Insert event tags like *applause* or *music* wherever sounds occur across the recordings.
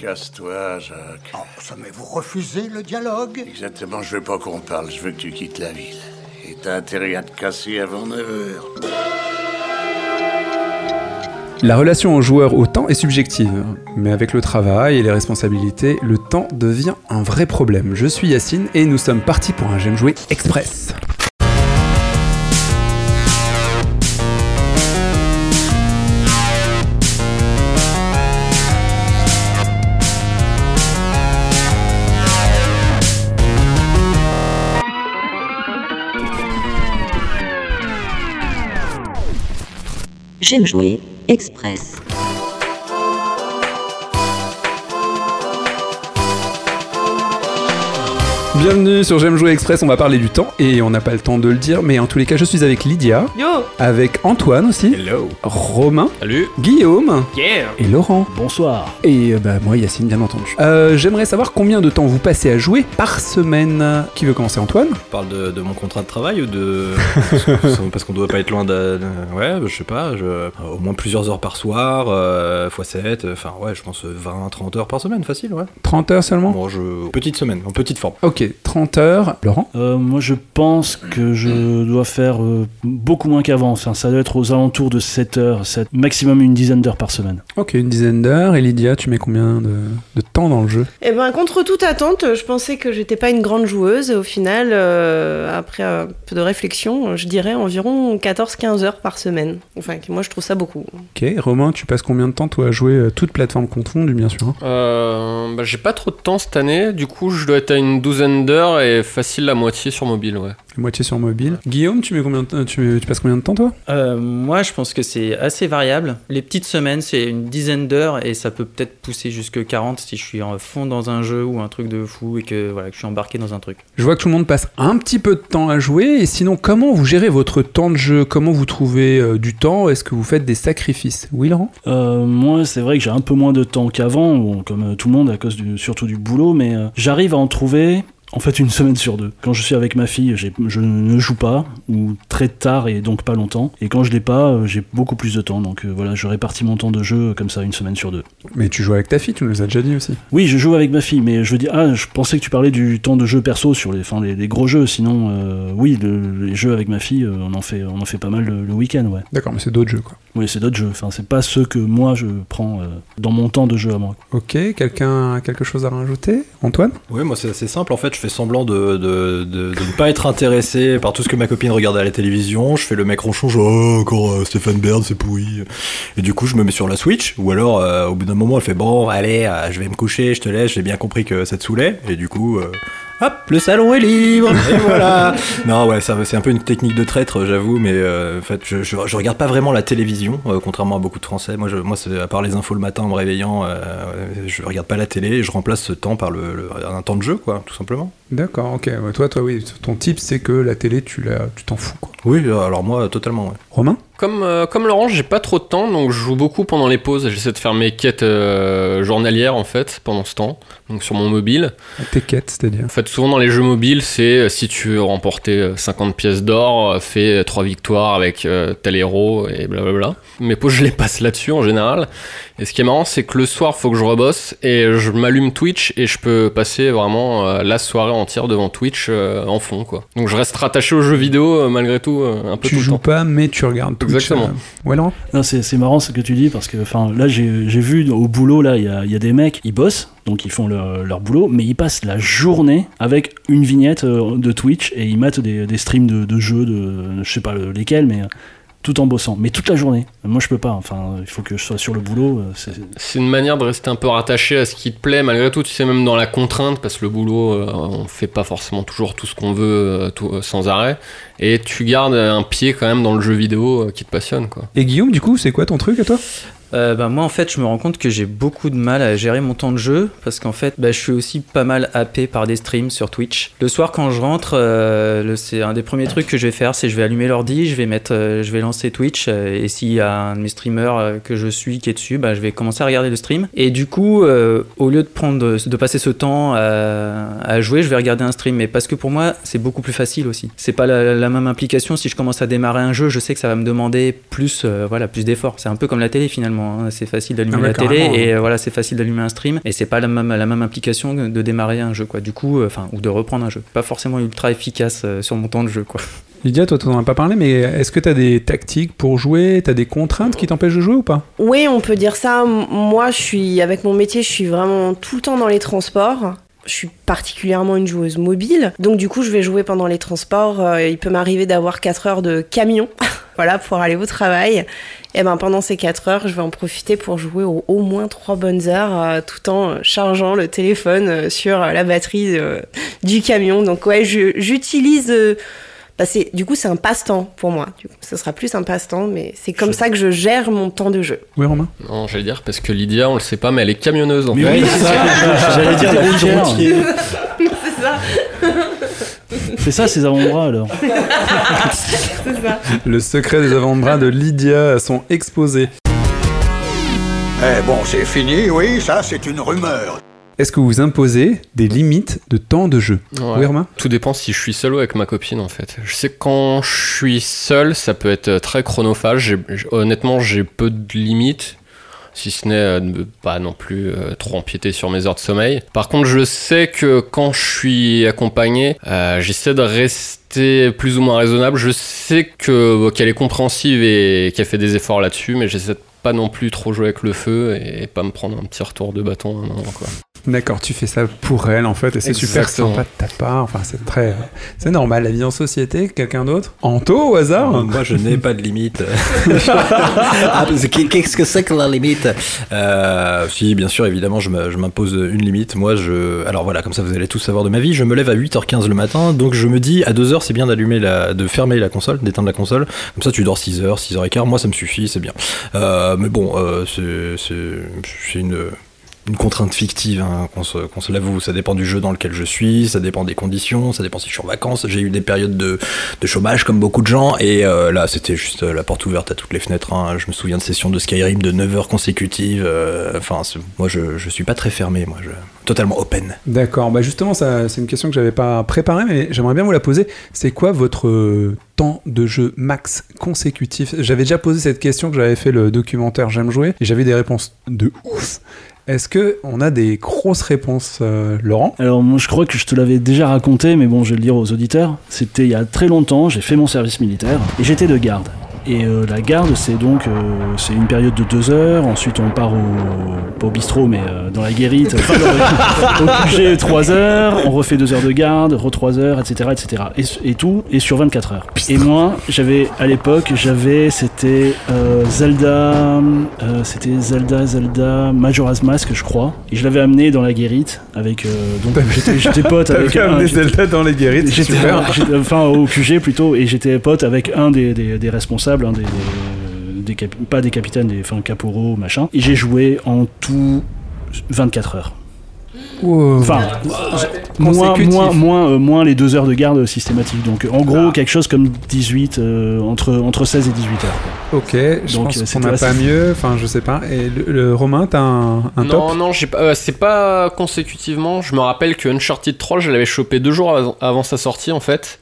Casse-toi, Jacques. Oh, ça mais vous refusez le dialogue? Exactement, je veux pas qu'on parle, je veux que tu quittes la ville. Et t'as intérêt à te casser avant 9 heures. La relation au joueur au temps est subjective, mais avec le travail et les responsabilités, le temps devient un vrai problème. Je suis Yacine et nous sommes partis pour un J'aime jouer express. J'aime jouer express. Bienvenue sur J'aime jouer express, on va parler du temps et on n'a pas le temps de le dire, mais en tous les cas je suis avec Lydia, Yo avec Antoine aussi, Hello. Romain, Salut. Guillaume Yeah. et Laurent. Bonsoir. Et euh, bah moi Yacine bien entendu. Euh, J'aimerais savoir combien de temps vous passez à jouer par semaine. Qui veut commencer Antoine? On parle de, de mon contrat de travail ou de. Parce qu'on doit pas être loin de. de- Ouais, je sais pas, je- au moins plusieurs heures par soir, euh, x 7, enfin ouais, je pense 20, 30 heures par semaine, facile, ouais. 30 heures seulement? Bon, je. Petite semaine, en petite forme. Ok, 30 heures. Laurent? Euh, moi, je pense que je dois faire euh, beaucoup moins qu'avant. Enfin, ça doit être aux alentours de 7 heures, 7, maximum une dizaine d'heures par semaine. Ok, une dizaine d'heures. Et Lydia, tu mets combien de, de temps dans le jeu? Eh ben, contre toute attente, je pensais que j'étais pas une grande joueuse. Et au final, euh, après un peu de réflexion, je dirais environ 14-15 heures par semaine. Enfin, moi, je trouve ça beaucoup. Ok, Romain, tu passes combien de temps toi à jouer toutes plateformes confondues bien sûr hein? Euh, bah, j'ai pas trop de temps cette année, du coup je dois être à une douzaine d'heures et facile la moitié sur mobile, ouais. Moitié sur mobile. Guillaume, tu mets combien de temps tu, tu passes combien de temps toi? Euh, moi, je pense que c'est assez variable. Les petites semaines, c'est une dizaine d'heures et ça peut peut-être pousser jusque 40 si je suis en fond dans un jeu ou un truc de fou et que, voilà, que je suis embarqué dans un truc. Je vois que tout le monde passe un petit peu de temps à jouer. Et sinon, comment vous gérez votre temps de jeu? Comment vous trouvez euh, du temps? Est-ce que vous faites des sacrifices? Oui, Laurent? Euh, moi, c'est vrai que j'ai un peu moins de temps qu'avant, bon, comme euh, tout le monde, à cause du, surtout du boulot, mais euh, j'arrive à en trouver. En fait, une semaine sur deux. Quand je suis avec ma fille, je ne joue pas, ou très tard et donc pas longtemps. Et quand je l'ai pas, euh, j'ai beaucoup plus de temps. Donc euh, voilà, je répartis mon temps de jeu euh, comme ça, une semaine sur deux. Mais tu joues avec ta fille, tu nous as déjà dit aussi. Oui, je joue avec ma fille, mais je veux dire, ah, je pensais que tu parlais du temps de jeu perso sur les, enfin, les, les gros jeux. Sinon, euh, oui, le- les jeux avec ma fille, on en fait, on en fait pas mal le, le week-end, ouais. D'accord, mais c'est d'autres jeux quoi. Oui, c'est d'autres jeux. Enfin, c'est pas ceux que moi je prends euh, dans mon temps de jeu à moi. Ok, quelqu'un a quelque chose à rajouter? Antoine? Oui, moi c'est assez simple en fait, je fais semblant de, ne pas être intéressé par tout ce que ma copine regarde à la télévision, je fais le mec ronchon, je oh, encore euh, Stéphane Baird, c'est pourri. Et du coup, je me mets sur la Switch, ou alors euh, au bout d'un moment, elle fait bon, allez, euh, je vais me coucher, je te laisse, j'ai bien compris que ça te saoulait, et du coup. Hop, le salon est libre, et *laughs* voilà. non, ouais, ça, c'est un peu une technique de traître, j'avoue, mais euh, en fait, je, je, je regarde pas vraiment la télévision, euh, contrairement à beaucoup de Français. Moi, je, moi, à part les infos le matin en me réveillant, euh, je regarde pas la télé, et je remplace ce temps par le, le- un temps de jeu, quoi, tout simplement. D'accord, ok. Ouais, toi, toi, oui, ton type, c'est que la télé, tu la, tu t'en fous quoi. Oui, alors moi, totalement, ouais. Romain? Comme, euh, comme Laurent, j'ai pas trop de temps, donc je joue beaucoup pendant les pauses. J'essaie de faire mes quêtes euh, journalières en fait pendant ce temps, donc sur mon mobile. Tes quêtes, c'est-à-dire? En fait, souvent dans les jeux mobiles, c'est euh, si tu veux remporter euh, 50 pièces d'or, euh, fais 3 victoires avec euh, tel héros et blablabla. Mes pauses, je les passe là-dessus en général. Et ce qui est marrant, c'est que le soir, faut que je rebosse et je m'allume Twitch et je peux passer vraiment euh, la soirée entière devant Twitch euh, en fond, quoi. Donc je reste rattaché aux jeux vidéo euh, malgré tout euh, un peu Tu tout le joues temps. pas, mais tu regardes Twitch. Exactement. euh. Ouais, Laurent? Non, c'est c'est marrant ce que tu dis parce que enfin là j'ai j'ai vu au boulot là il y a, il y a des mecs ils bossent donc ils font leur, leur boulot mais ils passent la journée avec une vignette de Twitch et ils mettent des, des streams de, de jeux de je sais pas lesquels mais tout en bossant. Mais toute la journée. Moi je peux pas. Enfin il faut que je sois sur le boulot euh, c'est C'est une manière de rester un peu rattaché à ce qui te plaît, malgré tout, tu sais, même dans la contrainte, parce que le boulot, euh, on fait pas forcément toujours tout ce qu'on veut euh, tout- euh, sans arrêt, et tu gardes un pied quand même dans le jeu vidéo euh, qui te passionne, quoi. Et Guillaume, du coup, c'est quoi ton truc à toi? Euh, bah, moi, en fait, je me rends compte que j'ai beaucoup de mal à gérer mon temps de jeu parce qu'en fait, bah, je suis aussi pas mal happé par des streams sur Twitch. Le soir, quand je rentre, euh, c'est un des premiers trucs que je vais faire, c'est je vais allumer l'ordi, je vais euh, je vais lancer Twitch et s'il y a un de mes streamers que je suis qui est dessus, bah, je vais commencer à regarder le stream. Et du coup, au lieu de prendre, de passer ce temps à, jouer, je vais regarder un stream. Mais parce que pour moi, c'est beaucoup plus facile aussi. C'est pas la, la même implication. Si je commence à démarrer un jeu, je sais que ça va me demander plus, voilà, plus d'efforts. C'est un peu comme la télé finalement. Finalement. hein. C'est facile d'allumer Ah la télé carrément, et euh, voilà, c'est facile d'allumer un stream et c'est pas la même, la même implication de démarrer un jeu quoi. Du coup, euh, enfin ou de reprendre un jeu. Pas forcément ultra efficace euh, sur mon temps de jeu quoi. *laughs* Lydia, toi, tu n'en as pas parlé, mais est-ce que tu as des tactiques pour jouer? Tu as des contraintes qui t'empêchent de jouer ou pas? Oui, on peut dire ça. Moi, je suis avec mon métier, je suis vraiment tout le temps dans les transports. Je suis particulièrement une joueuse mobile, donc du coup, je vais jouer pendant les transports. Euh, il peut m'arriver d'avoir 4 heures de camion, *laughs* voilà, pour aller au travail. Et ben pendant ces 4 heures, je vais en profiter pour jouer au, au moins 3 bonnes heures, euh, tout en chargeant le téléphone euh, sur euh, la batterie euh, du camion. Donc ouais, j'utilise. bah, c'est- du coup, c'est un passe-temps pour moi. Du coup, ce sera plus un passe-temps, mais c'est comme ça que je gère mon temps de jeu. Oui, Romain? Non, j'allais dire parce que Lydia, on le sait pas, mais elle est camionneuse en Mais fait. oui, c'est ça. *laughs* J'allais dire routière. C'est ça. Ces avant-bras alors. *laughs* C'est ça. Le secret des avant-bras de Lydia sont exposés. Eh bon, c'est fini, oui, ça c'est une rumeur. Est-ce que vous imposez des limites de temps de jeu Ouais. Oui, Romain Tout dépend si je suis seul ou avec ma copine en fait. Je sais que quand je suis seul, ça peut être euh, très chronophage. J'- honnêtement, j'ai peu de limites. Si ce n'est euh, ne pas non plus euh, trop empiéter sur mes heures de sommeil. Par contre, je sais que quand je suis accompagné, euh, j'essaie de rester plus ou moins raisonnable. Je sais que qu'elle est compréhensive et qu'elle fait des efforts là-dessus, mais j'essaie de pas non plus trop jouer avec le feu et pas me prendre un petit retour de bâton. à un moment, quoi. D'accord, tu fais ça pour elle en fait, et c'est super sympa de ta part. Enfin, c'est très. C'est normal, la vie en société. Quelqu'un d'autre? Anto au hasard? Moi, je n'ai pas de limite. *laughs* Ah, Qu'est-ce que c'est que la limite? Euh, Si, bien sûr, évidemment, je m'impose une limite. Moi, je. Alors voilà, comme ça, vous allez tout savoir de ma vie. Je me lève à 8h15 le matin, donc je me dis à 2h, c'est bien d'allumer la. de fermer la console, d'éteindre la console. Comme ça, tu dors 6h, 6h15. Moi, ça me suffit, c'est bien. Euh, mais bon, euh, c'est une une contrainte fictive, hein, qu'on se, l'avoue. Ça dépend du jeu dans lequel je suis, ça dépend des conditions, ça dépend si je suis en vacances. J'ai eu des périodes de, chômage comme beaucoup de gens, et euh, là c'était juste euh, la porte ouverte à toutes les fenêtres. hein. Je me souviens de sessions de Skyrim de 9 heures consécutives. euh, Enfin, moi je, suis pas très fermé, moi je totalement open. D'accord, bah justement, c'est une question que j'avais pas préparée, mais j'aimerais bien vous la poser. C'est quoi votre temps de jeu max consécutif? J'avais déjà posé cette question que j'avais fait le documentaire J'aime jouer, et j'avais des réponses de ouf. Est-ce que on a des grosses réponses, euh, Laurent? Alors moi je crois que je te l'avais déjà raconté, mais bon je vais le dire aux auditeurs. C'était il y a très longtemps, j'ai fait mon service militaire et j'étais de garde. Et euh, la garde c'est donc euh, c'est une période de deux heures, ensuite on part au, pas au bistrot mais euh, dans la guérite, *laughs* enfin, au QG trois heures, on refait deux heures de garde, re trois heures, etc. etc. Et, et tout, et sur 24 heures. Et moi j'avais à l'époque, j'avais, c'était Zelda, c'était Zelda, Zelda, Majora's Mask je crois, et je l'avais amené dans la guérite avec, donc j'étais pote *laughs* avec un, Zelda dans les guérites, c'est J'étais, enfin au QG plutôt, et j'étais pote avec un des, des, des responsables, un des, des, des capi- pas des capitaines, des enfin caporaux, machin. Et j'ai joué en tout 24 heures. Wow. Enfin, moins, Consécutif. moins, moins, euh, moins les deux heures de garde systématique. Donc en gros, quelque chose comme 18, euh, entre, entre 16 et 18 heures. quoi. Ok, je Donc, pense euh, qu'on n'a pas mieux, enfin je sais pas. Et le, le Romain, t'as un, un non, top non, euh, c'est pas consécutivement. Je me rappelle que Uncharted 3, je l'avais chopé deux jours avant, avant sa sortie en fait.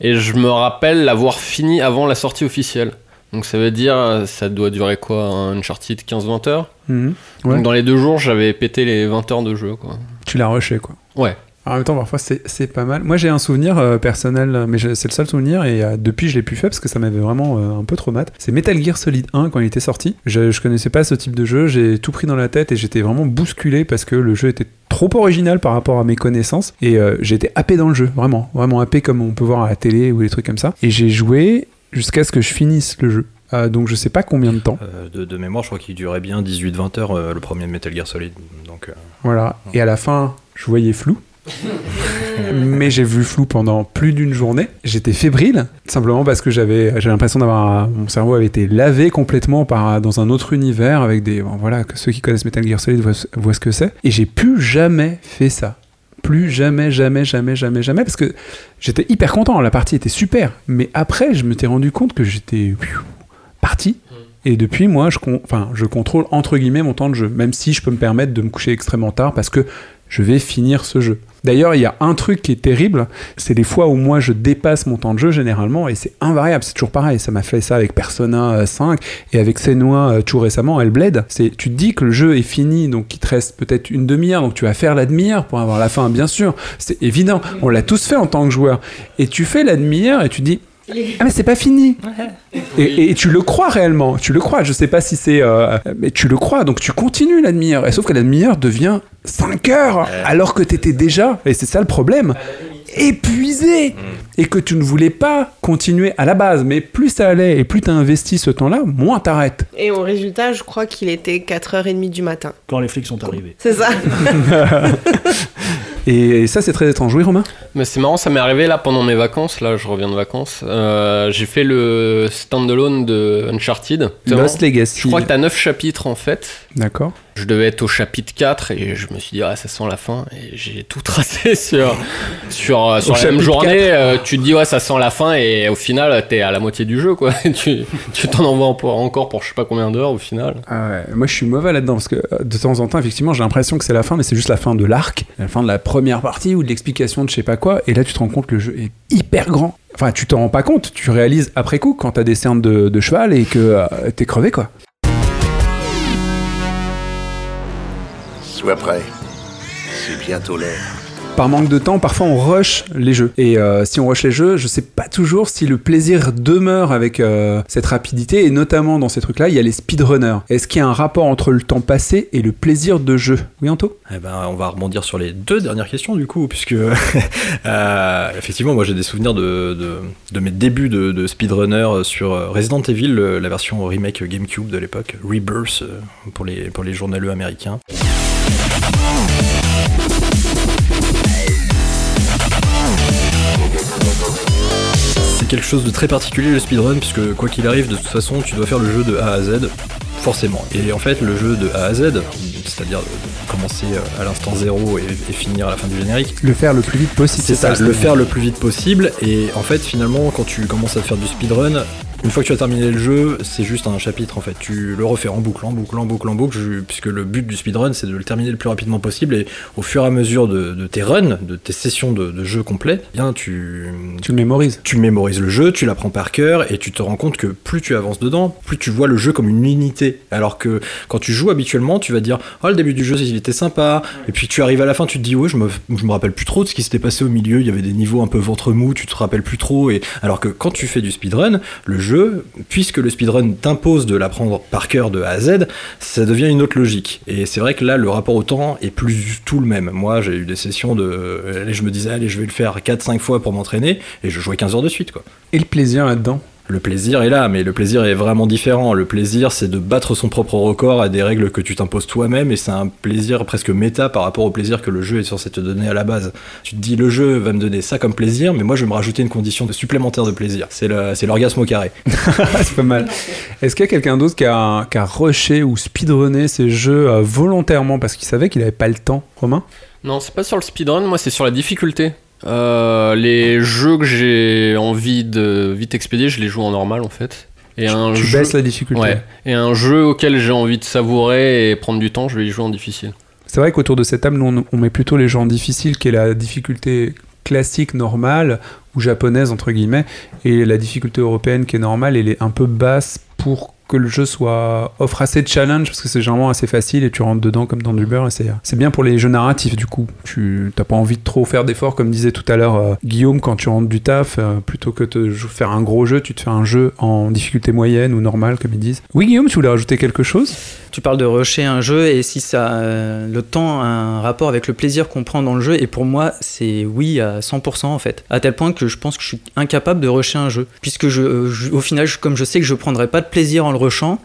Et je me rappelle l'avoir fini avant la sortie officielle. Donc ça veut dire, ça doit durer quoi Un Uncharted 15-20 heures? Mhm. Ouais. Donc dans les deux jours, j'avais pété les 20 heures de jeu quoi. Tu l'as rushé quoi. Ouais. En même temps, parfois c'est pas mal. Moi j'ai un souvenir euh, personnel, mais je- c'est le seul souvenir et euh, depuis je l'ai plus fait parce que ça m'avait vraiment euh, un peu trop mat. C'est Metal Gear Solid 1 quand il était sorti. Je, je connaissais pas ce type de jeu, j'ai tout pris dans la tête et j'étais vraiment bousculé parce que le jeu était trop original par rapport à mes connaissances et euh, j'étais happé dans le jeu, vraiment, vraiment happé comme on peut voir à la télé ou des trucs comme ça. Et j'ai joué jusqu'à ce que je finisse le jeu. Euh, donc je sais pas combien de temps. Euh, de, de mémoire, je crois qu'il durait bien 18-20 heures euh, le premier Metal Gear Solid. Donc, euh, Voilà. Et à la fin, je voyais flou. *laughs* Mais j'ai vu flou pendant plus d'une journée. J'étais fébrile, simplement parce que j'avais, l'impression d'avoir, mon cerveau avait été lavé complètement par dans un autre univers avec des, voilà, que ceux qui connaissent Metal Gear Solid voient, ce que c'est. Et j'ai plus jamais fait ça. Plus jamais, jamais, jamais, jamais, jamais, parce que j'étais hyper content. La partie était super. Mais après, je me suis rendu compte que j'étais parti. Et depuis, moi, je, je contrôle entre guillemets mon temps de jeu, même si je peux me permettre de me coucher extrêmement tard parce que je vais finir ce jeu. D'ailleurs, il y a un truc qui est terrible, c'est les fois où moi je dépasse mon temps de jeu généralement, et c'est invariable, c'est toujours pareil. Ça m'a fait ça avec Persona euh, 5 et avec Senua euh, tout récemment, Hellblade. C'est, tu te dis que le jeu est fini, donc il te reste peut-être une demi-heure, donc tu vas faire la demi-heure pour avoir la fin, bien sûr. C'est évident, on l'a tous fait en tant que joueur. Et tu fais la demi-heure et tu dis, ah mais c'est pas fini. Et, et tu le crois réellement, tu le crois? Je sais pas si c'est, euh, mais tu le crois. Donc tu continues la demi-heure. Et sauf que la demi-heure devient 5 heures, alors que t'étais déjà, et c'est ça le problème, épuisé et que tu ne voulais pas continuer à la base. Mais plus ça allait et plus t'as investi ce temps-là, moins t'arrêtes. Et au résultat, je crois qu'il était 4h30 du matin. Quand les flics sont arrivés. C'est ça. *laughs* *laughs* Et ça c'est très étrange. Oui Romain. Mais c'est marrant, ça m'est arrivé là pendant mes vacances. Là, je reviens de vacances. Euh, j'ai fait le standalone de Uncharted. Lost Legacy. Je crois que t'as 9 chapitres en fait. D'accord. Je devais être au chapitre 4 et je me suis dit, ah, ça sent la fin. Et j'ai tout tracé *laughs* sur, sur, euh, sur la même journée. 4. euh, tu te dis, ouais, ça sent la fin. Et au final, t'es à la moitié du jeu, quoi. *laughs* tu tu t'en envoies encore pour je sais pas combien d'heures au final. Ah ouais, moi je suis mauvais là-dedans parce que de temps en temps, effectivement, j'ai l'impression que c'est la fin, mais c'est juste la fin de l'arc, la fin de la première partie ou de l'explication de je sais pas quoi. Et là, tu te rends compte que le jeu est hyper grand. Enfin, tu t'en rends pas compte, tu réalises après coup quand t'as des cernes de, de cheval et que euh, t'es crevé quoi. Sois prêt. C'est bientôt l'heure. Par manque de temps, parfois on rush les jeux. Et euh, si on rush les jeux, je sais pas toujours si le plaisir demeure avec euh, cette rapidité. Et notamment dans ces trucs-là, il y a les speedrunners. Est-ce qu'il y a un rapport entre le temps passé et le plaisir de jeu? Oui, Anto? Eh ben, on va rebondir sur les deux dernières questions du coup, puisque *laughs* euh, effectivement, moi j'ai des souvenirs de, de, mes débuts de, de speedrunner sur Resident Evil, la version remake GameCube de l'époque, Rebirth pour les, pour les journaleux américains. Quelque chose de très particulier le speedrun, puisque quoi qu'il arrive, de toute façon, tu dois faire le jeu de A à Z, forcément. Et en fait, le jeu de A à Z, c'est-à-dire commencer euh, à l'instant zéro et, et finir à la fin du générique, Le faire le plus vite possible. c'est ça, le faire le plus vite possible. Et en fait, finalement, quand tu commences à faire du speedrun, une fois que tu as terminé le jeu, c'est juste un chapitre en fait. Tu le refais en boucle, en boucle, en boucle, en boucle, puisque le but du speedrun c'est de le terminer le plus rapidement possible. Et au fur et à mesure de, de tes runs, de tes sessions de, de jeu complet, eh bien tu, Tu le mémorises. tu mémorises le jeu, tu l'apprends par cœur et tu te rends compte que plus tu avances dedans, plus tu vois le jeu comme une unité. Alors que quand tu joues habituellement, tu vas dire Oh, le début du jeu, il était sympa. Et puis tu arrives à la fin, tu te dis Ouais, je me, je me rappelle plus trop de ce qui s'était passé au milieu. Il y avait des niveaux un peu ventre mou, tu te rappelles plus trop. Et alors que quand tu fais du speedrun, le jeu, puisque le speedrun t'impose de l'apprendre par cœur de A à Z, ça devient une autre logique. Et c'est vrai que là, le rapport au temps est plus du tout le même. Moi, j'ai eu des sessions de. Allez, je me disais, allez, je vais le faire 4-5 fois pour m'entraîner, et je jouais 15 heures de suite. Et le plaisir là-dedans? Le plaisir est là, mais le plaisir est vraiment différent. Le plaisir, c'est de battre son propre record à des règles que tu t'imposes toi-même, et c'est un plaisir presque méta par rapport au plaisir que le jeu est censé te donner à la base. Tu te dis, le jeu va me donner ça comme plaisir, mais moi je vais me rajouter une condition de supplémentaire de plaisir. C'est l'orgasme au carré. *laughs* c'est pas mal. Est-ce qu'il y a quelqu'un d'autre qui a, qui a rushé ou speedrunné ces jeux euh, volontairement parce qu'il savait qu'il avait pas le temps Romain? Non, c'est pas sur le speedrun, moi c'est sur la difficulté. Euh, les jeux que j'ai envie de vite expédier, je les joue en normal en fait. Et un Tu jeu... baisses la difficulté. Ouais. Et un jeu auquel j'ai envie de savourer et prendre du temps, je vais y jouer en difficile. C'est vrai qu'autour de cette table, on, on met plutôt les gens difficiles, qui est la difficulté classique, normale, ou japonaise, entre guillemets, et la difficulté européenne qui est normale, elle est un peu basse pour que le jeu soit offre assez de challenge parce que c'est généralement assez facile et tu rentres dedans comme dans du beurre et c'est bien pour les jeux narratifs du coup tu t'as pas envie de trop faire d'efforts comme disait tout à l'heure euh, Guillaume quand tu rentres du taf euh, plutôt que de faire un gros jeu tu te fais un jeu en difficulté moyenne ou normale comme ils disent oui Guillaume tu voulais rajouter quelque chose? Tu parles de rusher un jeu et si ça, euh, le temps a un rapport avec le plaisir qu'on prend dans le jeu. Et pour moi, c'est oui à 100% en fait. À tel point que je pense que je suis incapable de rusher un jeu. Puisque je, au final, comme je sais que je prendrai pas de plaisir en le rushant,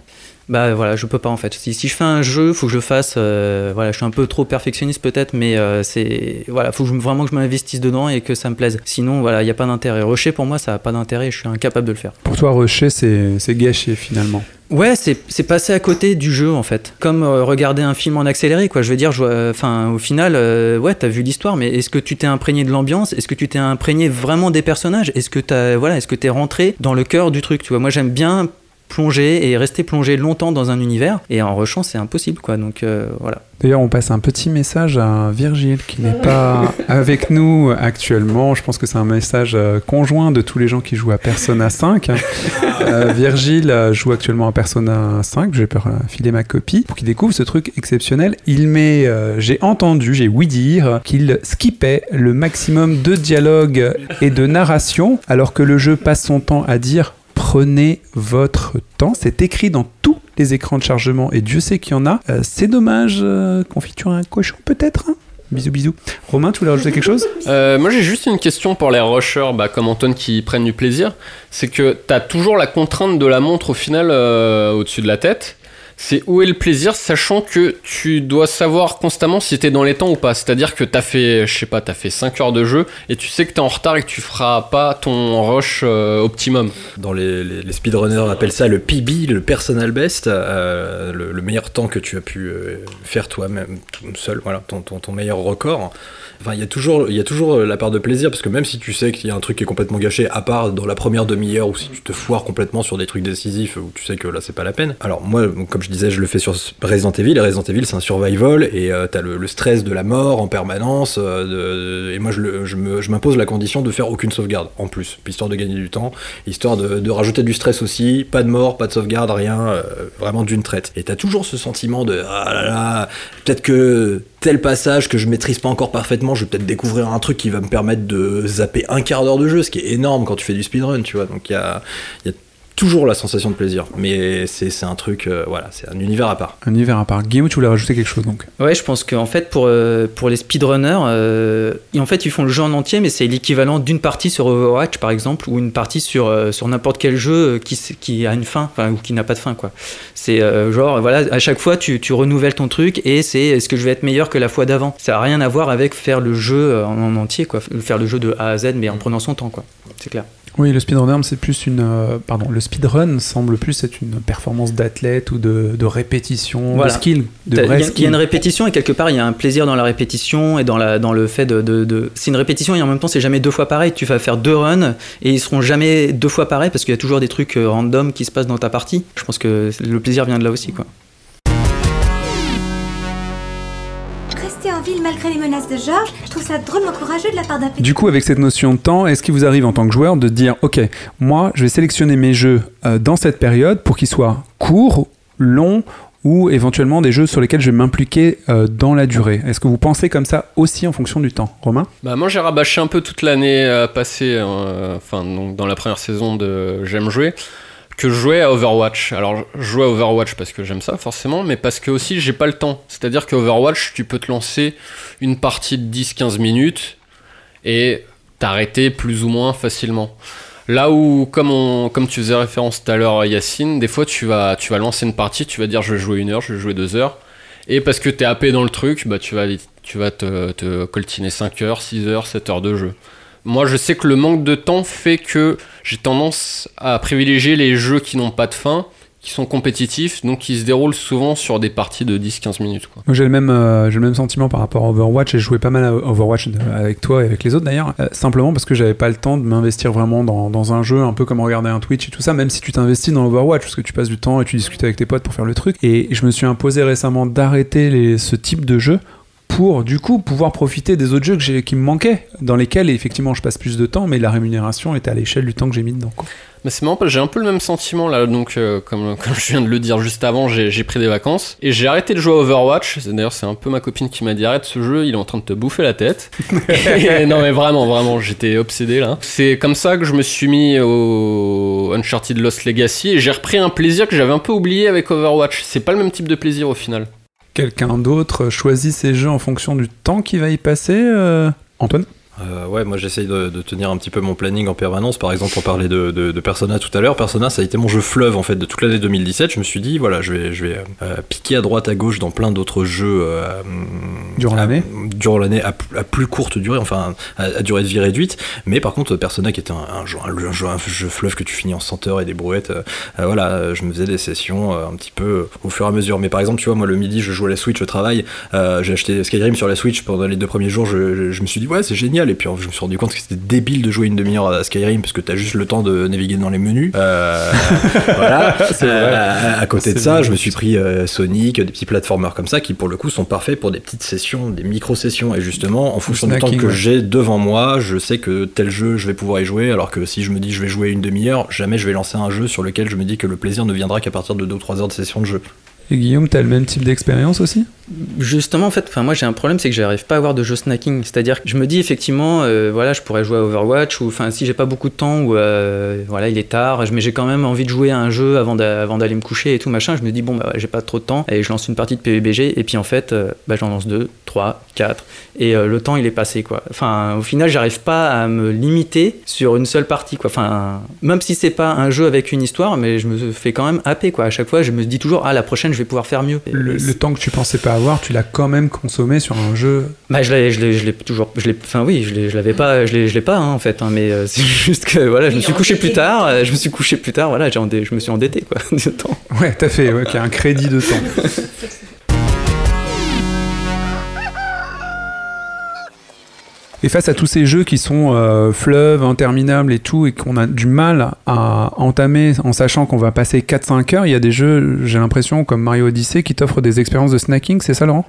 bah voilà, je peux pas en fait. Si, si je fais un jeu, faut que je le fasse. euh, voilà, je suis un peu trop perfectionniste peut-être, mais euh, c'est voilà, faut que je, vraiment que je m'investisse dedans et que ça me plaise. Sinon, voilà, il y a pas d'intérêt. Rusher pour moi, ça a pas d'intérêt. Je suis incapable de le faire. pour toi rusher c'est c'est gâché finalement Ouais, c'est c'est passé à côté du jeu en fait. Comme euh, regarder un film en accéléré, quoi. Je veux dire, je au final, euh, ouais, t'as vu l'histoire, mais est-ce que tu t'es imprégné de l'ambiance? Est-ce que tu t'es imprégné vraiment des personnages? Est-ce que t'as, voilà, est-ce que t'es rentré dans le cœur du truc? Tu vois, moi j'aime bien plonger et rester plongé longtemps dans un univers. Et en rushant, c'est impossible, quoi. Donc euh, voilà. D'ailleurs, on passe un petit message à Virgile qui n'est *laughs* pas avec nous actuellement. Je pense que c'est un message euh, conjoint de tous les gens qui jouent à Persona 5. Euh, Virgile joue actuellement à Persona 5. Je vais filer ma copie pour qu'il découvre ce truc exceptionnel. Il met, euh, j'ai entendu, j'ai ouï dire qu'il skippait le maximum de dialogue et de narration alors que le jeu passe son temps à dire prenez votre temps. C'est écrit dans tous les écrans de chargement et Dieu sait qu'il y en a. Euh, c'est dommage, euh, confiture à un cochon peut-être hein Bisous bisous. Romain, tu voulais rajouter quelque chose? *laughs* Euh, moi j'ai juste une question pour les rushers, bah, comme Antoine qui prennent du plaisir. C'est que t'as toujours la contrainte de la montre au final euh, au-dessus de la tête. C'est où est le plaisir, sachant que tu dois savoir constamment si t'es dans les temps ou pas. C'est-à-dire que t'as fait, je sais pas, t'as fait 5 heures de jeu et tu sais que t'es en retard et que tu feras pas ton rush euh, optimum. Dans les, les, les speedrunners appellent ça le PB, le personal best, euh, le, le meilleur temps que tu as pu euh, faire toi-même, seul, voilà, ton, meilleur record. Enfin, il y a toujours, y a toujours la part de plaisir parce que même si tu sais qu'il y a un truc qui est complètement gâché, à part dans la première demi-heure ou si tu te foires complètement sur des trucs décisifs où tu sais que là c'est pas la peine. Alors moi, je disais, je le fais sur Resident Evil. Et Resident Evil, c'est un survival et euh, t'as le, stress de la mort en permanence. euh, et moi, je, m'impose la condition de faire aucune sauvegarde en plus, histoire de gagner du temps, histoire de, rajouter du stress aussi. Pas de mort, pas de sauvegarde, rien, euh, vraiment d'une traite. Et t'as toujours ce sentiment de ah peut-être que tel passage que je maîtrise pas encore parfaitement, je vais peut-être découvrir un truc qui va me permettre de zapper un quart d'heure de jeu, ce qui est énorme quand tu fais du speedrun, tu vois. Donc il y a toujours la sensation de plaisir, mais c'est un truc, euh, voilà, c'est un univers à part. Un univers à part. Guillaume, tu voulais rajouter quelque chose donc Ouais, je pense qu'en fait, pour, euh, pour les speedrunners, euh, en fait, ils font le jeu en entier, mais c'est l'équivalent d'une partie sur Overwatch, par exemple, ou une partie sur, euh, sur n'importe quel jeu qui, qui a une fin, enfin, ou qui n'a pas de fin, quoi. C'est euh, genre, voilà, à chaque fois, tu, tu renouvelles ton truc, et c'est est-ce que je vais être meilleur que la fois d'avant? Ça n'a rien à voir avec faire le jeu en, en entier, quoi. Faire le jeu de A à Z, mais en prenant son temps, quoi. C'est clair. Oui, le speedrunner, c'est plus une. euh, pardon, le speedrun semble plus être une performance d'athlète ou de, de répétition, Voilà. de skill, de Il y, a- y une répétition et quelque part il y a un plaisir dans la répétition et dans, la, dans le fait de. de- de- C'est une répétition et en même temps c'est jamais deux fois pareil. Tu vas faire deux runs et ils seront jamais deux fois pareils parce qu'il y a toujours des trucs euh, random qui se passent dans ta partie. Je pense que le plaisir vient de là aussi quoi. Ville malgré les menaces de Georges, je trouve ça drôlement courageux de la part d'un petit. Du coup, avec cette notion de temps, est-ce qu'il vous arrive en tant que joueur de dire, ok, moi, je vais sélectionner mes jeux euh, dans cette période pour qu'ils soient courts, longs ou éventuellement des jeux sur lesquels je vais m'impliquer euh, dans la durée? Est-ce que vous pensez comme ça aussi en fonction du temps, Romain? Bah moi j'ai rabâché un peu toute l'année euh, passée, euh, enfin donc dans la première saison de J'aime jouer, que je jouais à Overwatch. Alors je jouais à Overwatch parce que j'aime ça forcément, mais parce que aussi j'ai pas le temps. C'est-à-dire que Overwatch tu peux te lancer une partie de 10-15 minutes et t'arrêter plus ou moins facilement. Là où, comme, tu faisais référence tout à l'heure, Yacine, des fois tu vas, tu vas lancer une partie, tu vas dire je vais jouer une heure, je vais jouer deux heures, et parce que t'es happé dans le truc, bah tu vas, tu vas te, te coltiner 5 heures, 6 heures, 7 heures de jeu. Moi je sais que le manque de temps fait que j'ai tendance à privilégier les jeux qui n'ont pas de fin, qui sont compétitifs, donc qui se déroulent souvent sur des parties de 10-15 minutes. Moi, J'ai le, même, euh, le même sentiment par rapport à Overwatch et je jouais pas mal à Overwatch avec toi et avec les autres d'ailleurs, euh, simplement parce que j'avais pas le temps de m'investir vraiment dans, dans un jeu, un peu comme regarder un Twitch et tout ça, même si tu t'investis dans Overwatch parce que tu passes du temps et tu discutes avec tes potes pour faire le truc. Et je me suis imposé récemment d'arrêter ce type de jeu pour du coup pouvoir profiter des autres jeux que qui me manquaient, dans lesquels effectivement je passe plus de temps, mais la rémunération était à l'échelle du temps que j'ai mis dedans. quoi. Mais c'est marrant j'ai un peu le même sentiment là, donc euh, comme, *laughs* comme je viens de le dire juste avant, j'ai pris des vacances et j'ai arrêté de jouer à Overwatch. D'ailleurs, c'est un peu ma copine qui m'a dit arrête ce jeu, il est en train de te bouffer la tête. *laughs* Et non mais vraiment, vraiment, j'étais obsédé là. C'est comme ça que je me suis mis au Uncharted Lost Legacy et j'ai repris un plaisir que j'avais un peu oublié avec Overwatch. C'est pas le même type de plaisir au final. Quelqu'un d'autre choisit ses jeux en fonction du temps qu'il va y passer euh, Antoine? Euh, ouais, moi j'essaye de, de tenir un petit peu mon planning en permanence. Par exemple, on parlait de, de, de Persona tout à l'heure. Persona, ça a été mon jeu fleuve en fait de toute l'année 2017. Je me suis dit, voilà, je vais, je vais euh, piquer à droite à gauche dans plein d'autres jeux euh, Durant l'année durant l'année à, plus courte durée, enfin à, à durée de vie réduite. Mais par contre, Persona qui était un, un jeu, un, jeu, un jeu fleuve que tu finis en 100 heures et des brouettes, euh, euh, voilà, euh, je me faisais des sessions euh, un petit peu euh, au fur et à mesure. Mais par exemple, tu vois, moi le midi, je joue à la Switch au travail. Euh, j'ai acheté Skyrim sur la Switch pendant les deux premiers jours. Je, je- je me suis dit, ouais, c'est génial. Et puis je me suis rendu compte que c'était débile de jouer une demi-heure à Skyrim parce que t'as juste le temps de naviguer dans les menus. Euh, *laughs* voilà. Euh, à côté de ça, je me suis pris euh, Sonic, des petits platformers comme ça qui pour le coup sont parfaits pour des petites sessions, des micro-sessions. Et justement, en fonction du temps que ouais. j'ai devant moi, je sais que tel jeu je vais pouvoir y jouer. Alors que si je me dis je vais jouer une demi-heure, jamais je vais lancer un jeu sur lequel je me dis que le plaisir ne viendra qu'à partir de 2 ou 3 heures de session de jeu. Guillaume, t'as le même type d'expérience aussi? Justement, en fait, enfin, moi j'ai un problème, c'est que j'arrive pas à avoir de jeu snacking. C'est-à-dire que je me dis effectivement, euh, voilà, je pourrais jouer à Overwatch ou enfin si j'ai pas beaucoup de temps ou euh, voilà, il est tard, mais j'ai quand même envie de jouer à un jeu avant d'a- avant d'aller me coucher et tout machin. Je me dis bon bah j'ai pas trop de temps et je lance une partie de PUBG et puis en fait, euh, bah, j'en lance deux, trois, quatre et euh, le temps il est passé quoi. Enfin, au final, j'arrive pas à me limiter sur une seule partie quoi. Enfin, même si c'est pas un jeu avec une histoire, mais je me fais quand même happer quoi. À chaque fois, je me dis toujours ah la prochaine je vais pouvoir faire mieux. Et- le, temps que tu pensais pas avoir, tu l'as quand même consommé sur un jeu. bah, je l'ai, je l'ai, je l'ai toujours, je l'ai, enfin oui, je l'ai, je l'avais pas, je l'ai, je l'ai pas hein, en fait, hein, mais euh, *laughs* c'est juste que voilà, je me suis couché plus tard, euh, je me suis couché plus tard, voilà, j'ai endé- je me suis endetté quoi, *laughs* de temps. Ouais, t'as fait, ouais, qu'il y a un crédit de temps. *laughs* Et face à tous ces jeux qui sont euh, fleuves, interminables et tout, et qu'on a du mal à entamer en sachant qu'on va passer 4-5 heures, il y a des jeux, j'ai l'impression, comme Mario Odyssey, qui t'offrent des expériences de snacking, c'est ça Laurent?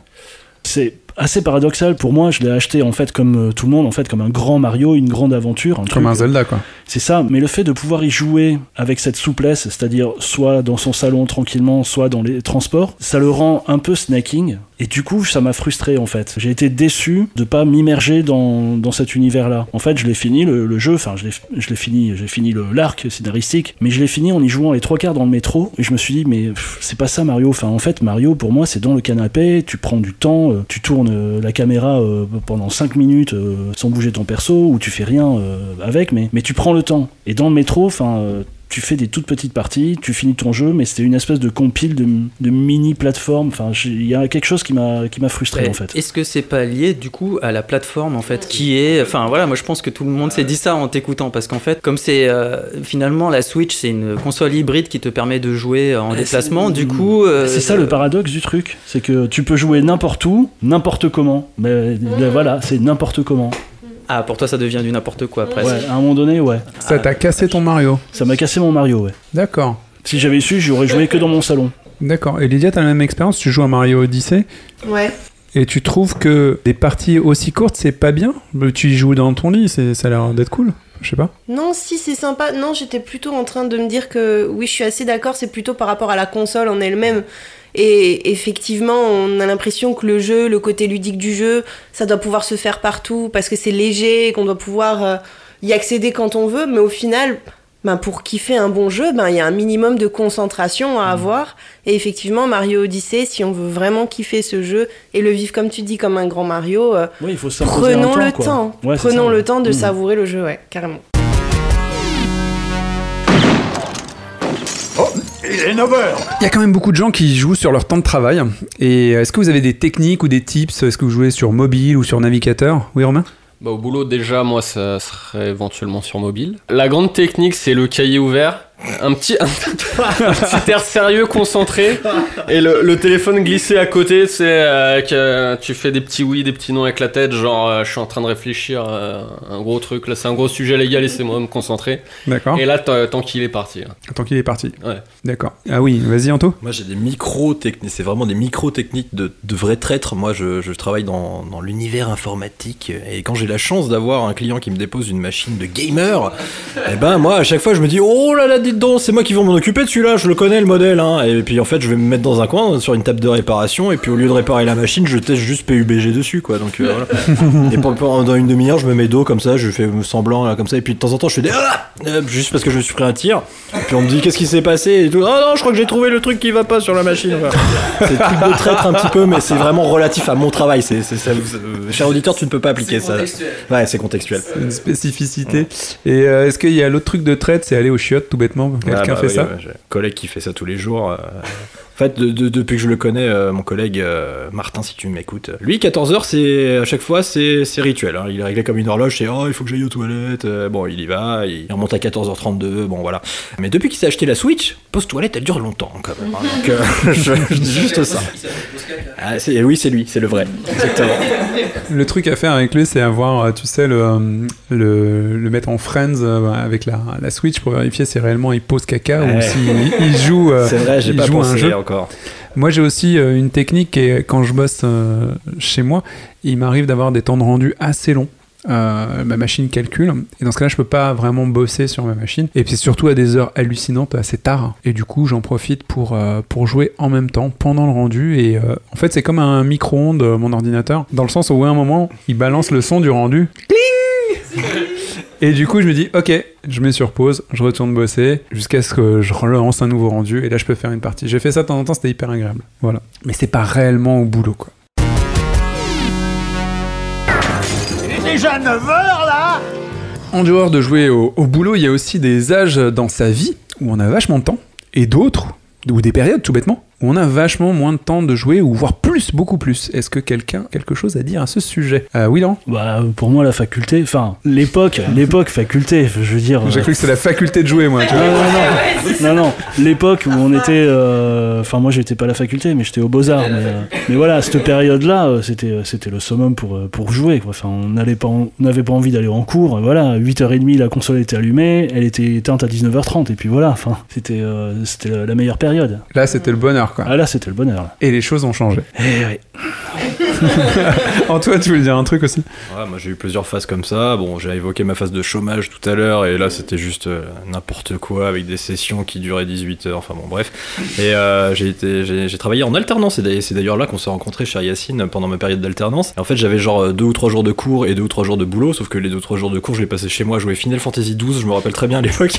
C'est assez paradoxal pour moi. Je l'ai acheté en fait comme euh, tout le monde, en fait comme un grand Mario, une grande aventure, un Comme un Zelda, quoi. C'est ça, mais le fait de pouvoir y jouer avec cette souplesse, c'est-à-dire soit dans son salon tranquillement, soit dans les transports, ça le rend un peu snacking. Et du coup, ça m'a frustré en fait. J'ai été déçu de pas m'immerger dans, dans cet univers-là. En fait, je l'ai fini le, jeu, enfin, je l'ai fini, j'ai fini l'arc scénaristique, mais je l'ai fini en y jouant les trois quarts dans le métro. Et je me suis dit, mais c'est pas ça Mario. Enfin, en fait, Mario, pour moi, c'est dans le canapé, tu prends du temps, euh, tu tournes euh, la caméra euh, pendant 5 minutes sans bouger ton perso, ou tu fais rien avec, mais, mais tu prends le temps. Et dans le métro, enfin. Tu fais des toutes petites parties, tu finis ton jeu, mais c'était une espèce de compile de, de mini plateforme. Enfin, il y a quelque chose qui m'a qui m'a frustré Ouais. en fait. Est-ce que c'est pas lié du coup à la plateforme en fait, qui est, enfin voilà, moi je pense que tout le monde s'est dit ça en t'écoutant, parce qu'en fait, comme c'est euh, finalement la Switch, c'est une console hybride qui te permet de jouer en Ouais, déplacement, c'est- du coup, euh, C'est ça le paradoxe du truc, c'est que tu peux jouer n'importe où, n'importe comment. Mais ben, voilà, c'est n'importe comment. Ah, pour toi ça devient du n'importe quoi presque. Ouais, à un moment donné, ouais. Ça t'a cassé ton Mario. Ça m'a cassé mon Mario, ouais. D'accord. Si j'avais su, j'aurais joué que dans mon salon. D'accord. Et Lydia, t'as la même expérience Tu joues à Mario Odyssey Ouais. et tu trouves que des parties aussi courtes, c'est pas bien Tu y joues dans ton lit, c'est- ça a l'air d'être cool. Je sais pas. Non, si c'est sympa. Non, j'étais plutôt en train de me dire que oui, je suis assez d'accord. C'est plutôt par rapport à la console en elle-même. Et effectivement, on a l'impression que le jeu, le côté ludique du jeu, ça doit pouvoir se faire partout parce que c'est léger et qu'on doit pouvoir euh, y accéder quand on veut. Mais au final, ben, pour kiffer un bon jeu, ben, il y a un minimum de concentration à avoir. Et effectivement, Mario Odyssey, si on veut vraiment kiffer ce jeu et le vivre comme tu dis, comme un grand Mario, euh, il faut prenons le quoi. temps. Ouais, prenons ça. le temps de Mmh. savourer le jeu, ouais, carrément. Il est 9h Il y a quand même beaucoup de gens qui jouent sur leur temps de travail. Et est-ce que vous avez des techniques ou des tips? Est-ce que vous jouez sur mobile ou sur navigateur? Oui, Romain? Bah, au boulot, déjà, moi, ça serait éventuellement sur mobile. La grande technique, c'est le cahier ouvert. Un petit, un, *laughs* petit air sérieux, concentré. Et le, le téléphone glissé à côté, c'est euh, que tu fais des petits oui, des petits non avec la tête. Genre, euh, je suis en train de réfléchir à un gros truc. Là, c'est un gros sujet légal, laissez-moi me concentrer. D'accord. Et là, tant qu'il est parti. hein. Tant qu'il est parti. Ouais. D'accord. Ah oui, vas-y, Anto. Moi j'ai des micro-techniques, c'est vraiment des micro-techniques de, de vrais traîtres. Moi je, je travaille dans, dans l'univers informatique et quand j'ai la chance d'avoir un client qui me dépose une machine de gamer, et ben moi à chaque fois je me dis oh là là dites donc c'est moi qui vais m'en occuper celui-là, je le connais le modèle hein. Et puis en fait je vais me mettre dans un coin sur une table de réparation et puis au lieu de réparer la machine je teste juste PUBG dessus quoi. Donc euh, voilà. et dans une demi-heure je me mets dos comme ça, je fais semblant là, comme ça et puis de temps en temps je fais des ah juste parce que je me suis pris un tir. Et puis on me dit qu'est-ce qui s'est passé? Et tout. Oh non, je crois que j'ai trouvé le truc qui va pas sur la machine. Voilà. C'est le truc de traître un petit peu, mais c'est vraiment relatif à mon travail. C'est, c'est, ça- euh, cher auditeur, tu ne peux pas appliquer ça. Ouais, c'est contextuel. C'est une spécificité. Et euh, est-ce qu'il y a l'autre truc de traite, c'est aller aux chiottes tout bêtement Quelqu'un Ah bah fait oui, ça? ouais, collègue qui fait ça tous les jours. euh. En fait, de- de- depuis que je le connais, euh, mon collègue euh, Martin, si tu m'écoutes, lui, 14h, c'est à chaque fois, c'est, rituel. hein. Il est réglé comme une horloge, c'est oh, il faut que j'aille aux toilettes. Bon, il y va, il remonte à 14h32, bon voilà. Mais depuis qu'il s'est acheté la Switch, pause toilette, elle dure longtemps quand même. hein. Donc, euh, *laughs* je, je dis juste ça. Ah, oui, c'est lui, c'est le vrai. Exactement. Le truc à faire avec lui, c'est avoir, euh, tu sais, le, euh, le, le mettre en friends euh, avec la, la Switch pour vérifier si réellement il pose caca ou s'il il joue, C'est vrai, j'ai il pas joue à un jeu. encore. Moi, j'ai aussi une technique et quand je bosse chez moi, il m'arrive d'avoir des temps de rendu assez longs. Euh, ma machine calcule. Et dans ce cas-là je peux pas vraiment bosser sur ma machine. Et puis surtout à des heures hallucinantes assez tard. Et du coup j'en profite pour euh, pour jouer en même temps pendant le rendu. Et euh, en fait c'est comme un micro-ondes mon ordinateur. Dans le sens où à un moment il balance le son du rendu. Et du coup je me dis ok je mets sur pause je retourne bosser jusqu'à ce que je relance un nouveau rendu. Et là je peux faire une partie. J'ai fait ça de temps en temps c'était hyper agréable. Voilà. Mais c'est pas réellement au boulot quoi déjà 9h là. En dehors de jouer au, au boulot, il y a aussi des âges dans sa vie où on a vachement de temps, et d'autres, ou des périodes tout bêtement, où on a vachement moins de temps de jouer, ou voire plus, beaucoup plus. Est-ce que quelqu'un a quelque chose à dire à ce sujet? Euh, Oui, non Bah, pour moi, la faculté, enfin, l'époque, l'époque faculté, je veux dire. J'ai euh, cru que c'était la faculté de jouer, moi. Tu vois. non, non, non, non, l'époque où on était. euh, Enfin, moi, j'étais pas à la faculté, mais j'étais aux Beaux-Arts. Mais, euh, mais voilà, cette période-là, euh, c'était, c'était le summum pour, pour jouer. Quoi. Enfin, on n'allait pas, on n'avait pas envie d'aller en cours. Voilà, 8h30, la console était allumée, elle était éteinte à 19h30, et puis voilà, enfin, c'était, euh, c'était la meilleure période. Là, c'était le bonheur, quoi. Ah là, c'était le bonheur. Là. Et les choses ont changé. Eh oui. *laughs* Antoine, tu voulais dire un truc aussi? Ouais, moi j'ai eu plusieurs phases comme ça. Bon, j'ai évoqué ma phase de chômage tout à l'heure, et là c'était juste euh, n'importe quoi avec des sessions qui duraient 18 heures. Enfin bon, bref. Et euh, j'ai été, j'ai, j'ai travaillé en alternance. Et c'est d'ailleurs là qu'on s'est rencontrés chez Yacine pendant ma période d'alternance. Et en fait, j'avais genre euh, deux ou trois jours de cours et deux ou trois jours de boulot. Sauf que les deux ou trois jours de cours, je les passais chez moi, jouer Final Fantasy XII. Je me rappelle très bien à l'époque.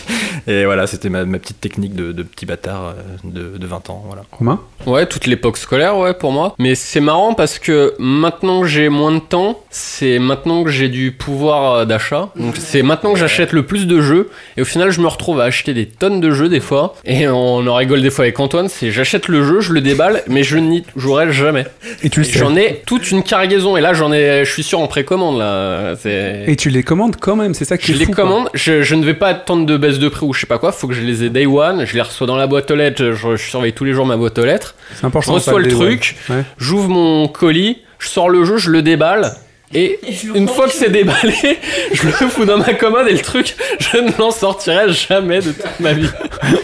Et voilà, c'était ma, ma petite technique de, de petit bâtard de, de 20 ans. Voilà. Romain Ouais, toute l'époque scolaire, ouais, pour moi. Mais c'est marrant parce que maintenant que j'ai moins de temps, c'est maintenant que j'ai du pouvoir euh, d'achat. Donc c'est maintenant que j'achète le plus de jeux. Et au final, je me retrouve à acheter des tonnes de jeux des fois. Et on en rigole des fois avec Antoine, c'est j'achète le jeu, je le déballe, mais je n'y jouerai jamais. Et tu le Et sais. J'en ai toute une cargaison. Et là, j'en ai, je suis sûr en précommande là. Et tu les commandes quand même, c'est ça qui je est les fou, quoi. commande, je, je ne vais pas attendre de baisse de prix ou je sais pas quoi, faut que je les ai day one, je les reçois dans la boîte aux lettres, je, je surveille tous les jours ma boîte aux lettres. C'est important, Je reçois le truc, Ouais. j'ouvre mon colis, je sors le jeu, je le déballe. Et une fois que c'est déballé, je le fous dans ma commode et le truc, je ne l'en sortirai jamais de toute ma vie.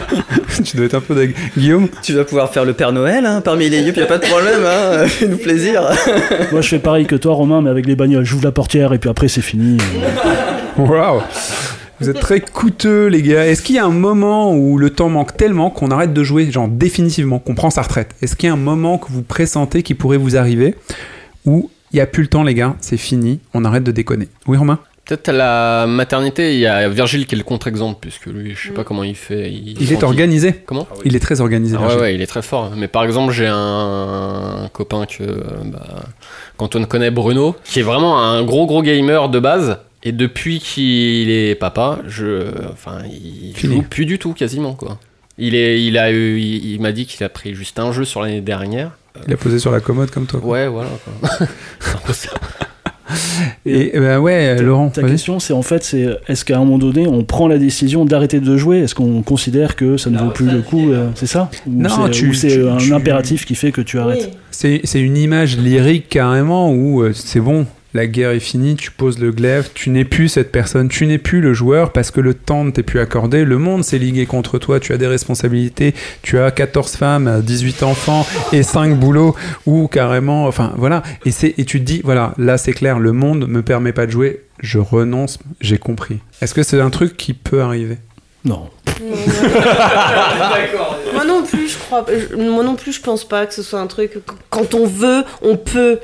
*laughs* tu dois être un peu deg. Guillaume? Tu vas pouvoir faire le Père Noël hein, parmi les yeux, y a pas de problème, hein, *laughs* fais-nous plaisir. Moi, je fais pareil que toi, Romain, mais avec les bagnoles. J'ouvre la portière et puis après, c'est fini. Waouh Vous êtes très coûteux, les gars. Est-ce qu'il y a un moment où le temps manque tellement qu'on arrête de jouer, genre définitivement, qu'on prend sa retraite? Est-ce qu'il y a un moment que vous pressentez qui pourrait vous arriver où il n'y a plus le temps, les gars, c'est fini, on arrête de déconner? Oui, Romain? Peut-être à la maternité, il y a Virgile qui est le contre-exemple, puisque lui, je sais pas comment il fait. Il, Il est quand organisé. Comment? Il est très organisé. Ah ouais, ouais, il est très fort. Mais par exemple, j'ai un, copain que, bah, qu'Antoine connaît, Bruno, qui est vraiment un gros gros gamer de base. Et depuis qu'il est papa, je, enfin, il Fini. joue plus du tout, quasiment quoi. Il est, il a eu, il, il m'a dit qu'il a pris juste un jeu sur l'année dernière. Il a posé sur la commode comme toi. quoi. Ouais, voilà. quoi. *laughs* *laughs* Et bah ouais, Ta- Laurent, Ta question, c'est en fait, c'est est-ce qu'à un moment donné, on prend la décision d'arrêter de jouer? Est-ce qu'on considère que ça ne vaut plus le coup euh, C'est ça? Ou Non, c'est, tu- ou c'est tu- un tu- impératif qui fait que tu arrêtes? C'est c'est une image lyrique carrément où euh, c'est bon, la guerre est finie, tu poses le glaive, tu n'es plus cette personne, tu n'es plus le joueur parce que le temps ne t'est plus accordé, le monde s'est ligué contre toi, tu as des responsabilités, tu as 14 femmes, 18 enfants et 5 boulots ou carrément, enfin voilà, et, c'est- et tu te dis, voilà, là c'est clair, le monde me permet pas de jouer, je renonce, j'ai compris. Est-ce que c'est un truc qui peut arriver? Non. Moi non plus, je crois. Moi non plus, je pense pas que ce soit un truc. Quand on veut, on peut.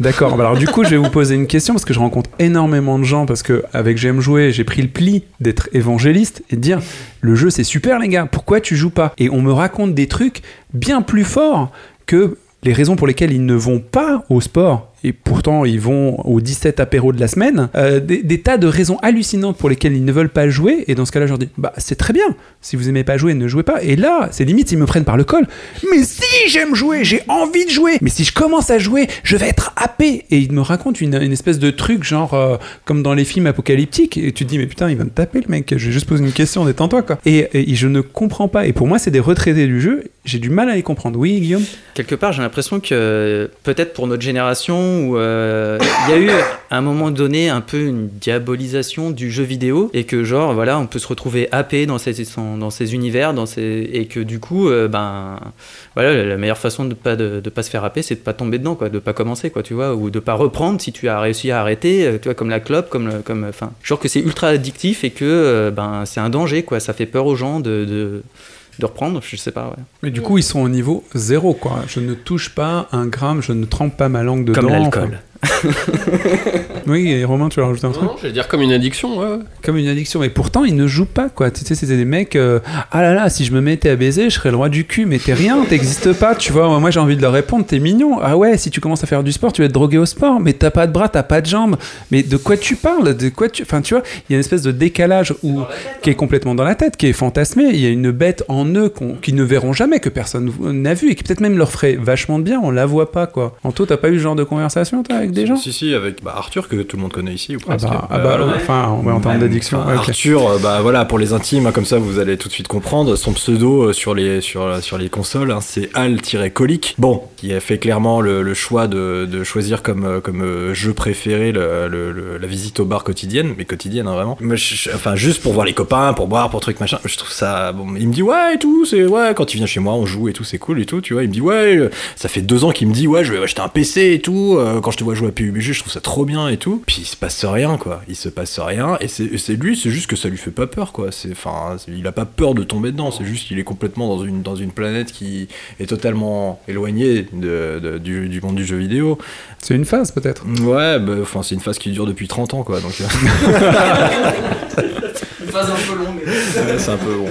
D'accord. Bah alors du coup, je vais vous poser une question parce que je rencontre énormément de gens parce que avec J'aime jouer, j'ai pris le pli d'être évangéliste et de dire le jeu c'est super les gars, pourquoi tu joues pas? Et on me raconte des trucs bien plus forts que les raisons pour lesquelles ils ne vont pas au sport et pourtant ils vont aux 17 apéros de la semaine, euh, des, tas de raisons hallucinantes pour lesquelles ils ne veulent pas jouer, et dans ce cas-là, je leur dis, bah c'est très bien, si vous aimez pas jouer, ne jouez pas. Et là, c'est limite, ils me prennent par le col. Mais si j'aime jouer, j'ai envie de jouer, mais si je commence à jouer, je vais être happé. Et ils me racontent une, une espèce de truc, genre, euh, comme dans les films apocalyptiques, et tu te dis, mais putain, il va me taper le mec, je vais juste poser une question, détends-toi, quoi. Et, et je ne comprends pas, et pour moi, c'est des retraités du jeu, j'ai du mal à les comprendre. Oui, Guillaume? Quelque part, j'ai l'impression que peut-être pour notre génération, où euh, il y a eu à un moment donné un peu une diabolisation du jeu vidéo et que genre voilà, on peut se retrouver happé dans ces dans ces univers, dans ces et que du coup, euh, ben voilà, la- meilleure façon de pas de, pas se faire happer, c'est de pas tomber dedans, quoi, de pas commencer, quoi, tu vois, ou de pas reprendre si tu as réussi à arrêter, euh, tu vois, comme la clope, comme le- comme enfin, genre que c'est ultra addictif et que ben c'est un danger, quoi, ça fait peur aux gens de, de reprendre, je sais pas, ouais. Mais du coup, ils sont au niveau zéro, quoi. Je ne touche pas un gramme, je ne trempe pas ma langue dedans. Comme l'alcool. *laughs* oui, et Romain, tu veux rajouter un truc Non, je vais dire comme une addiction, ouais. Comme une addiction. Et pourtant, ils ne jouent pas, quoi. Tu sais, c'était des mecs. euh, ah là là, si je me mettais à baiser, je serais le roi du cul. Mais t'es rien, t'existes pas, tu vois. Moi, j'ai envie de leur répondre, t'es mignon. Ah ouais, si tu commences à faire du sport, tu vas être drogué au sport. Mais t'as pas de bras, t'as pas de jambes. Mais de quoi tu parles? De quoi tu. Enfin, tu vois, il y a une espèce de décalage où... qui est complètement dans la tête, qui est fantasmé. Il y a une bête en eux qu'ils ne verront jamais, que personne n'a vu et qui peut-être même leur ferait vachement de bien. On la voit pas, quoi. Anto, t'as pas eu ce genre de conversation, toi, avec des gens Si, si, avec bah, Arthur, que tout le monde connaît ici, ou Ah bah, ah bah, Euh, enfin, ouais, en termes d'addiction. Ouais. Arthur, euh, bah voilà, pour les intimes, hein, comme ça vous allez tout de suite comprendre. Son pseudo euh, sur les, sur, sur les consoles, hein, c'est Al-Colique. Bon, qui a fait clairement le, le choix de, de choisir comme, comme jeu préféré le, le- le- la visite au bar quotidienne, mais quotidienne hein, vraiment. Mais je- je- enfin, juste pour voir les copains, pour boire, pour truc machin. Je trouve ça. Bon, il me dit ouais et tout, c'est ouais, quand il vient chez moi, on joue et tout, c'est cool et tout, tu vois. Il me dit ouais, ça fait deux ans qu'il me dit ouais, je vais acheter un PC et tout. quand je te vois jouer à PUBG, je trouve ça trop bien et tout. Puis il se passe rien, quoi. Il se passe rien. Et c'est lui, c'est juste que ça lui fait pas peur, quoi. Enfin, il a pas peur de tomber dedans. C'est juste qu'il est complètement dans une, dans une planète qui est totalement éloignée de, de- du, du monde du jeu vidéo. C'est une phase, peut-être. Ouais, bah, enfin, c'est une phase qui dure depuis 30 ans, quoi. Donc, euh, *laughs* Une phase un peu longue. *laughs* ouais, c'est un peu bon.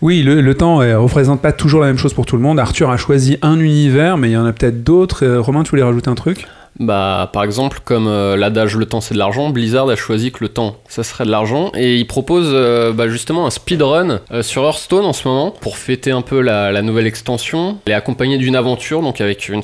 Oui, le, le temps ne représente pas toujours la même chose pour tout le monde. Arthur a choisi un univers, mais il y en a peut-être d'autres. Euh, Romain, tu voulais rajouter un truc? Bah, par exemple, comme euh, l'adage le temps c'est de l'argent, Blizzard a choisi que le temps ça serait de l'argent et il propose euh, bah, justement un speedrun euh, sur Hearthstone en ce moment pour fêter un peu la, la nouvelle extension. Elle est accompagnée d'une aventure donc avec une,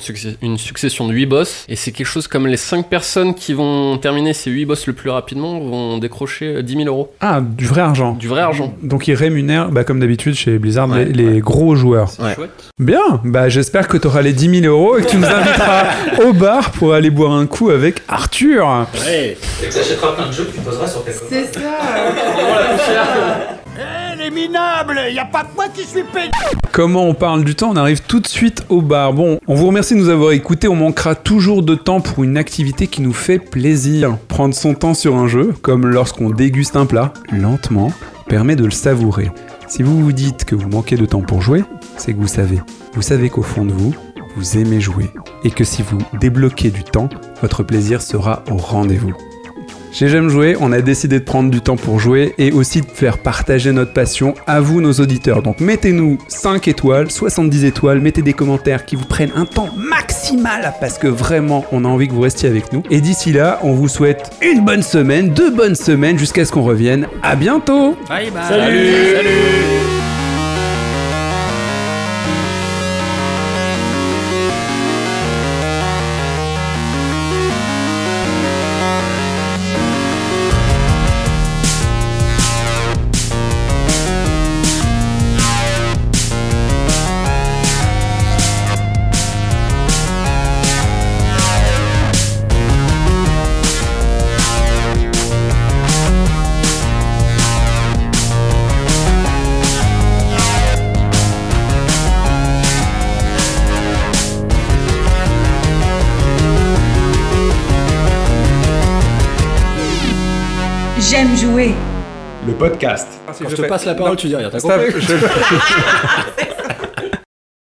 succession de 8 boss et c'est quelque chose comme les 5 personnes qui vont terminer ces 8 boss le plus rapidement vont décrocher euh, 10 000 euros. Ah, du vrai argent. Du vrai argent. Donc il rémunère, bah, comme d'habitude chez Blizzard, Ouais, les, les gros joueurs. Ouais. Bien, bah, j'espère que tu auras les 10 000 euros et que tu nous inviteras *laughs* au bar pour aller boire un coup avec Arthur. Ouais. Et que t'achèteras plein de jeux que tu poseras sur tes C'est ça. *laughs* les minables, y a pas que moi qui suis pédé Comment on parle du temps On arrive tout de suite au bar. Bon, on vous remercie de nous avoir écoutés. On manquera toujours de temps pour une activité qui nous fait plaisir. Prendre son temps sur un jeu, comme lorsqu'on déguste un plat, lentement, permet de le savourer. Si vous vous dites que vous manquez de temps pour jouer, c'est que vous savez. Vous savez qu'au fond de vous, vous aimez jouer. Et que si vous débloquez du temps, votre plaisir sera au rendez-vous. Chez J'aime jouer, on a décidé de prendre du temps pour jouer et aussi de faire partager notre passion à vous, nos auditeurs. Donc mettez-nous 5 étoiles, 70 étoiles, mettez des commentaires qui vous prennent un temps maximal parce que vraiment, on a envie que vous restiez avec nous. Et d'ici là, on vous souhaite une bonne semaine, deux bonnes semaines jusqu'à ce qu'on revienne. À bientôt Bye bye. Salut J'aime podcast. Quand je te passe la parole, tu dis rien, t'as compris je- *laughs*